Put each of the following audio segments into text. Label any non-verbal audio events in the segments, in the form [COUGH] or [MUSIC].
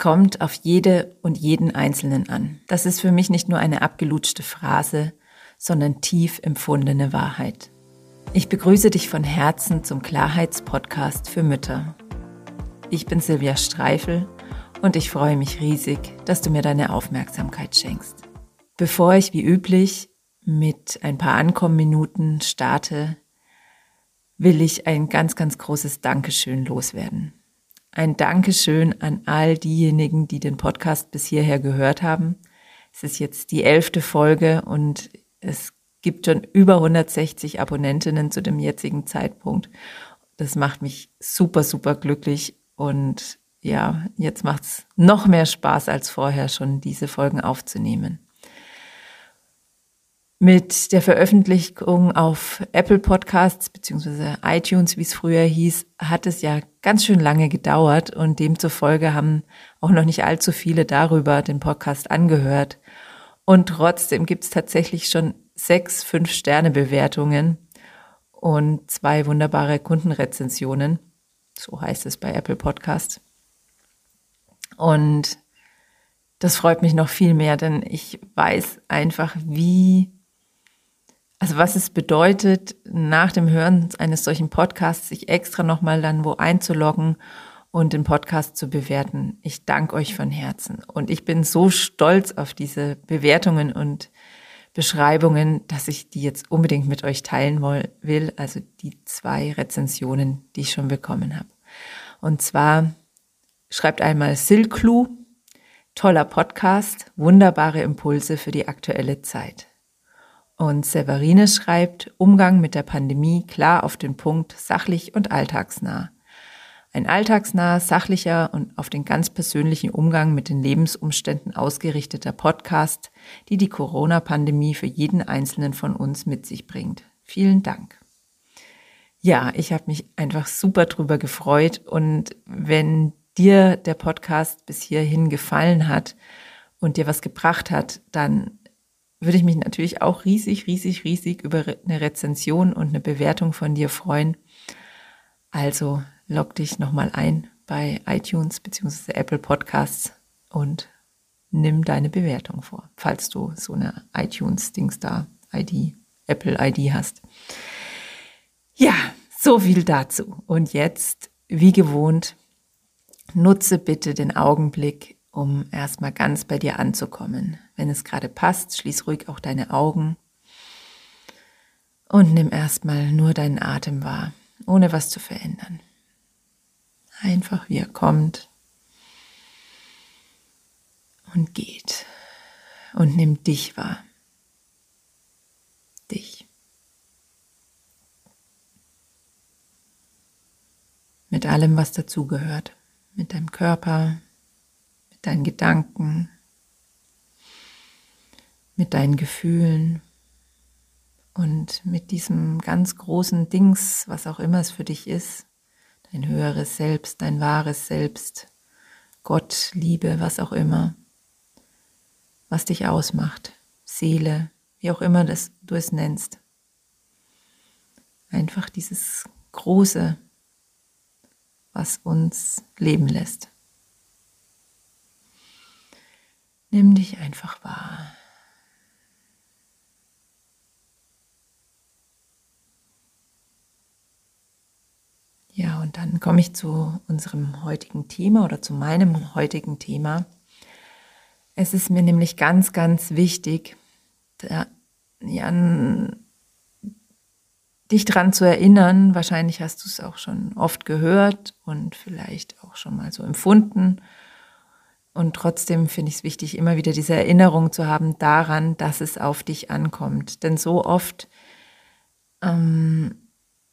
kommt auf jede und jeden Einzelnen an. Das ist für mich nicht nur eine abgelutschte Phrase, sondern tief empfundene Wahrheit. Ich begrüße dich von Herzen zum Klarheitspodcast für Mütter. Ich bin Silvia Streifel und ich freue mich riesig, dass du mir deine Aufmerksamkeit schenkst. Bevor ich wie üblich mit ein paar Ankommenminuten starte, will ich ein ganz, ganz großes Dankeschön loswerden. Ein Dankeschön an all diejenigen, die den Podcast bis hierher gehört haben. Es ist jetzt die elfte Folge und es gibt schon über 160 Abonnentinnen zu dem jetzigen Zeitpunkt. Das macht mich super, super glücklich und ja, jetzt macht es noch mehr Spaß als vorher schon, diese Folgen aufzunehmen. Mit der Veröffentlichung auf Apple Podcasts beziehungsweise iTunes, wie es früher hieß, hat es ja ganz schön lange gedauert und demzufolge haben auch noch nicht allzu viele darüber den Podcast angehört. Und trotzdem gibt es tatsächlich schon sechs Fünf-Sterne-Bewertungen und zwei wunderbare Kundenrezensionen. So heißt es bei Apple Podcasts. Und das freut mich noch viel mehr, denn ich weiß einfach, wie also was es bedeutet, nach dem Hören eines solchen Podcasts sich extra nochmal dann wo einzuloggen und den Podcast zu bewerten. Ich danke euch von Herzen. Und ich bin so stolz auf diese Bewertungen und Beschreibungen, dass ich die jetzt unbedingt mit euch teilen will. Also die zwei Rezensionen, die ich schon bekommen habe. Und zwar schreibt einmal Silklu, toller Podcast, wunderbare Impulse für die aktuelle Zeit. Und Severine schreibt, Umgang mit der Pandemie klar auf den Punkt, sachlich und alltagsnah. Ein alltagsnah, sachlicher und auf den ganz persönlichen Umgang mit den Lebensumständen ausgerichteter Podcast, die die Corona-Pandemie für jeden Einzelnen von uns mit sich bringt. Vielen Dank. Ja, ich habe mich einfach super drüber gefreut und wenn dir der Podcast bis hierhin gefallen hat und dir was gebracht hat, dann würde ich mich natürlich auch riesig, riesig, riesig über eine Rezension und eine Bewertung von dir freuen. Also log dich nochmal ein bei iTunes bzw. Apple Podcasts und nimm deine Bewertung vor, falls du so eine iTunes-Dings da ID, Apple ID hast. Ja, so viel dazu. Und jetzt, wie gewohnt, nutze bitte den Augenblick, um erstmal ganz bei dir anzukommen. Wenn es gerade passt, schließ ruhig auch deine Augen und nimm erstmal nur deinen Atem wahr, ohne was zu verändern. Einfach wie er kommt und geht. Und nimm dich wahr. Dich. Mit allem, was dazugehört. Mit deinem Körper, deinen Gedanken, mit deinen Gefühlen und mit diesem ganz großen Dings, was auch immer es für dich ist, dein höheres Selbst, dein wahres Selbst, Gott, Liebe, was auch immer, was dich ausmacht, Seele, wie auch immer das, du es nennst. Einfach dieses Große, was uns leben lässt. Nimm dich einfach wahr. Ja, und dann komme ich zu unserem heutigen Thema oder zu meinem heutigen Thema. Es ist mir nämlich ganz, ganz wichtig, da, ja, dich daran zu erinnern. Wahrscheinlich hast du es auch schon oft gehört und vielleicht auch schon mal so empfunden und trotzdem finde ich es wichtig, immer wieder diese Erinnerung zu haben daran, dass es auf dich ankommt. Denn so oft ähm,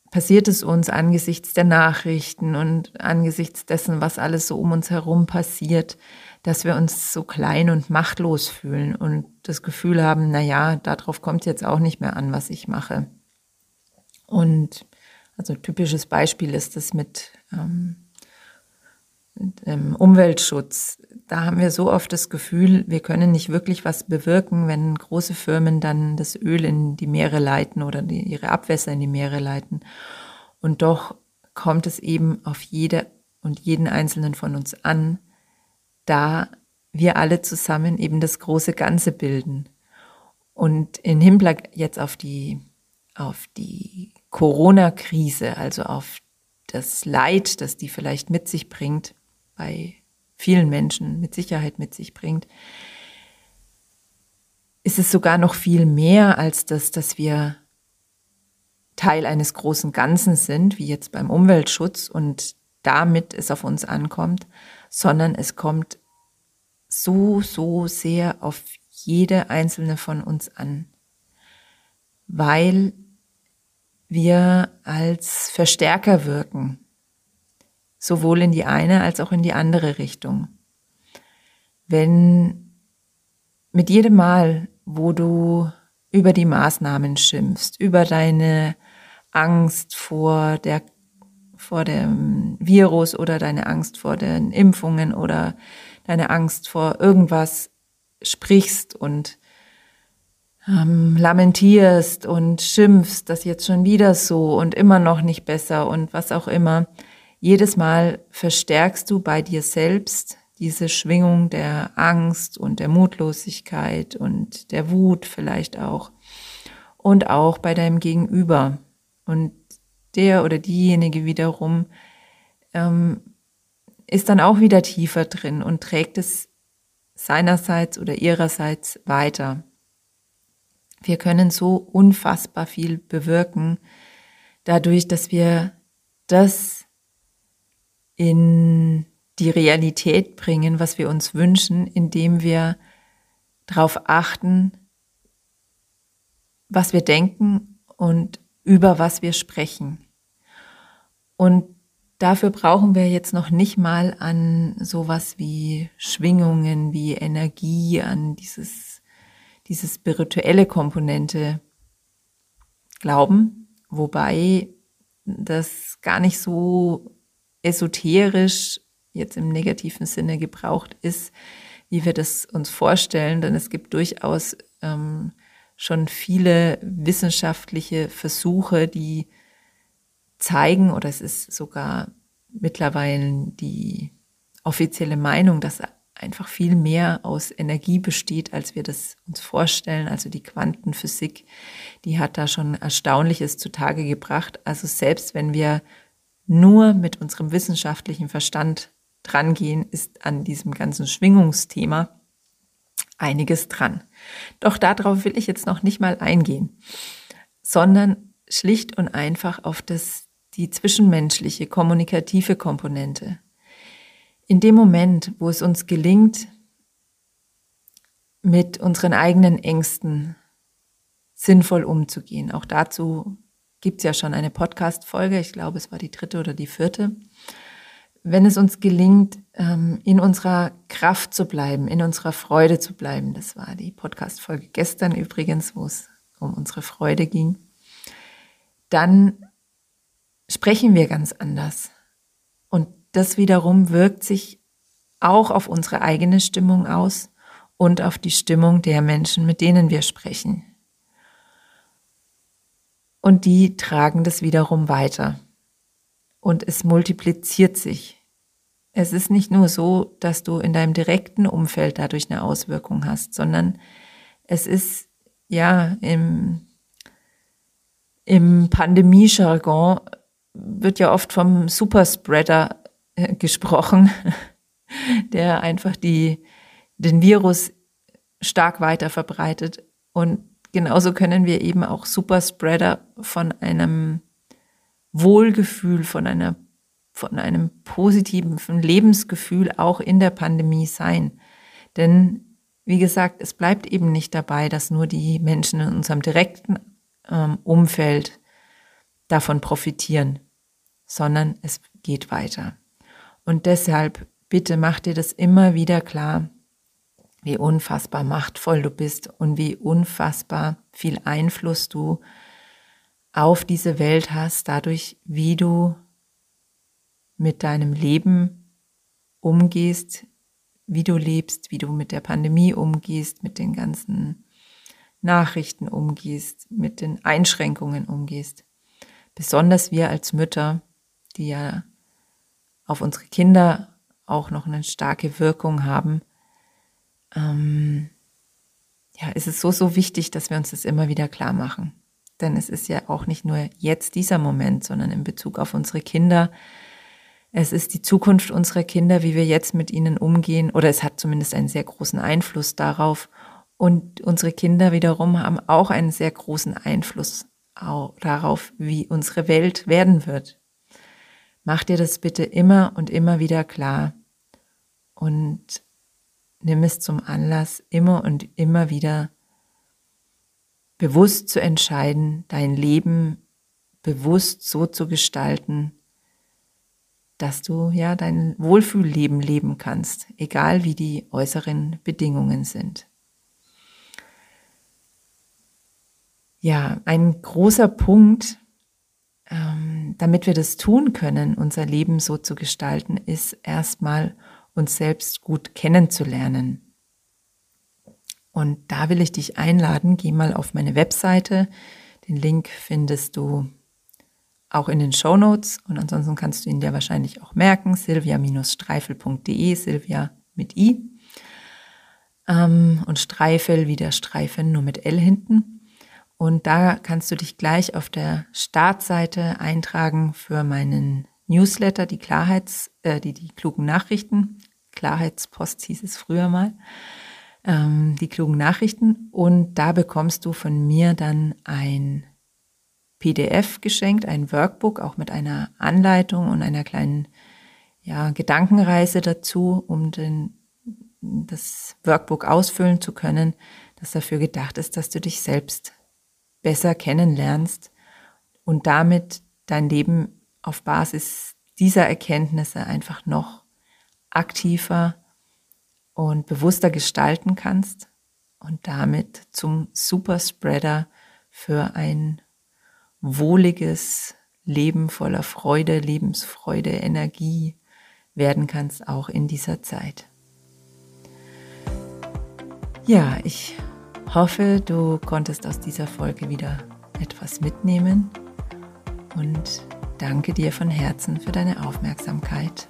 passiert es uns angesichts der Nachrichten und angesichts dessen, was alles so um uns herum passiert, dass wir uns so klein und machtlos fühlen und das Gefühl haben, na ja, darauf kommt jetzt auch nicht mehr an, was ich mache. Und also typisches Beispiel ist das mit ähm, Umweltschutz. Da haben wir so oft das Gefühl, wir können nicht wirklich was bewirken, wenn große Firmen dann das Öl in die Meere leiten oder die, ihre Abwässer in die Meere leiten. Und doch kommt es eben auf jede und jeden einzelnen von uns an, da wir alle zusammen eben das große Ganze bilden. Und in Hinblick jetzt auf die, auf die Corona-Krise, also auf das Leid, das die vielleicht mit sich bringt, bei vielen Menschen mit Sicherheit mit sich bringt, ist es sogar noch viel mehr als das, dass wir Teil eines großen Ganzen sind, wie jetzt beim Umweltschutz und damit es auf uns ankommt, sondern es kommt so, so sehr auf jede einzelne von uns an, weil wir als Verstärker wirken, sowohl in die eine als auch in die andere Richtung. Wenn mit jedem Mal, wo du über die Maßnahmen schimpfst, über deine Angst vor der vor dem Virus oder deine Angst vor den Impfungen oder deine Angst vor irgendwas sprichst und ähm, lamentierst und schimpfst, das jetzt schon wieder so und immer noch nicht besser und was auch immer. Jedes Mal verstärkst du bei dir selbst diese Schwingung der Angst und der Mutlosigkeit und der Wut vielleicht auch. Und auch bei deinem Gegenüber. Und der oder diejenige wiederum ähm, ist dann auch wieder tiefer drin und trägt es seinerseits oder ihrerseits weiter. Wir können so unfassbar viel bewirken, dadurch, dass wir das in die Realität bringen, was wir uns wünschen, indem wir darauf achten, was wir denken und über was wir sprechen. Und dafür brauchen wir jetzt noch nicht mal an sowas wie Schwingungen, wie Energie, an dieses, diese spirituelle Komponente glauben, wobei das gar nicht so esoterisch jetzt im negativen Sinne gebraucht ist, wie wir das uns vorstellen, denn es gibt durchaus ähm, schon viele wissenschaftliche Versuche, die zeigen, oder es ist sogar mittlerweile die offizielle Meinung, dass einfach viel mehr aus Energie besteht, als wir das uns vorstellen. Also die Quantenphysik, die hat da schon Erstaunliches zutage gebracht. Also selbst wenn wir nur mit unserem wissenschaftlichen Verstand drangehen, ist an diesem ganzen Schwingungsthema einiges dran. Doch darauf will ich jetzt noch nicht mal eingehen, sondern schlicht und einfach auf das, die zwischenmenschliche, kommunikative Komponente. In dem Moment, wo es uns gelingt, mit unseren eigenen Ängsten sinnvoll umzugehen. Auch dazu gibt es ja schon eine Podcast-Folge, ich glaube, es war die dritte oder die vierte wenn es uns gelingt, ähm, in unserer Kraft zu bleiben, in unserer Freude zu bleiben, das war die Podcast-Folge gestern übrigens, wo es um unsere Freude ging, dann sprechen wir ganz anders. Und das wiederum wirkt sich auch auf unsere eigene Stimmung aus und auf die Stimmung der Menschen, mit denen wir sprechen. Und die tragen das wiederum weiter. Und es multipliziert sich. Es ist nicht nur so, dass du in deinem direkten Umfeld dadurch eine Auswirkung hast, sondern es ist ja im, im Pandemie-Jargon wird ja oft vom Superspreader äh, gesprochen, [LAUGHS] der einfach die, den Virus stark weiter verbreitet. Und genauso können wir eben auch Superspreader von einem Wohlgefühl, von einer von einem positiven Lebensgefühl auch in der Pandemie sein. Denn, wie gesagt, es bleibt eben nicht dabei, dass nur die Menschen in unserem direkten ähm, Umfeld davon profitieren, sondern es geht weiter. Und deshalb bitte mach dir das immer wieder klar, wie unfassbar machtvoll du bist und wie unfassbar viel Einfluss du auf diese Welt hast, dadurch, wie du mit deinem Leben umgehst, wie du lebst, wie du mit der Pandemie umgehst, mit den ganzen Nachrichten umgehst, mit den Einschränkungen umgehst. Besonders wir als Mütter, die ja auf unsere Kinder auch noch eine starke Wirkung haben. Ähm, ja, ist es so, so wichtig, dass wir uns das immer wieder klar machen. Denn es ist ja auch nicht nur jetzt dieser Moment, sondern in Bezug auf unsere Kinder. Es ist die Zukunft unserer Kinder, wie wir jetzt mit ihnen umgehen, oder es hat zumindest einen sehr großen Einfluss darauf. Und unsere Kinder wiederum haben auch einen sehr großen Einfluss darauf, wie unsere Welt werden wird. Mach dir das bitte immer und immer wieder klar und nimm es zum Anlass, immer und immer wieder bewusst zu entscheiden, dein Leben bewusst so zu gestalten, dass du ja dein Wohlfühlleben leben kannst, egal wie die äußeren Bedingungen sind. Ja, ein großer Punkt, ähm, damit wir das tun können, unser Leben so zu gestalten, ist erstmal uns selbst gut kennenzulernen. Und da will ich dich einladen, geh mal auf meine Webseite. Den Link findest du auch in den Show Notes und ansonsten kannst du ihn dir wahrscheinlich auch merken, silvia-streifel.de, Silvia mit i ähm, und Streifel wie der Streifen nur mit L hinten. Und da kannst du dich gleich auf der Startseite eintragen für meinen Newsletter, die Klarheits, äh, die, die klugen Nachrichten. Klarheitspost hieß es früher mal ähm, die klugen Nachrichten. Und da bekommst du von mir dann ein PDF geschenkt, ein Workbook, auch mit einer Anleitung und einer kleinen ja, Gedankenreise dazu, um den, das Workbook ausfüllen zu können, das dafür gedacht ist, dass du dich selbst besser kennenlernst und damit dein Leben auf Basis dieser Erkenntnisse einfach noch aktiver und bewusster gestalten kannst und damit zum Superspreader für ein wohliges Leben voller Freude, Lebensfreude, Energie werden kannst, auch in dieser Zeit. Ja, ich hoffe, du konntest aus dieser Folge wieder etwas mitnehmen und danke dir von Herzen für deine Aufmerksamkeit.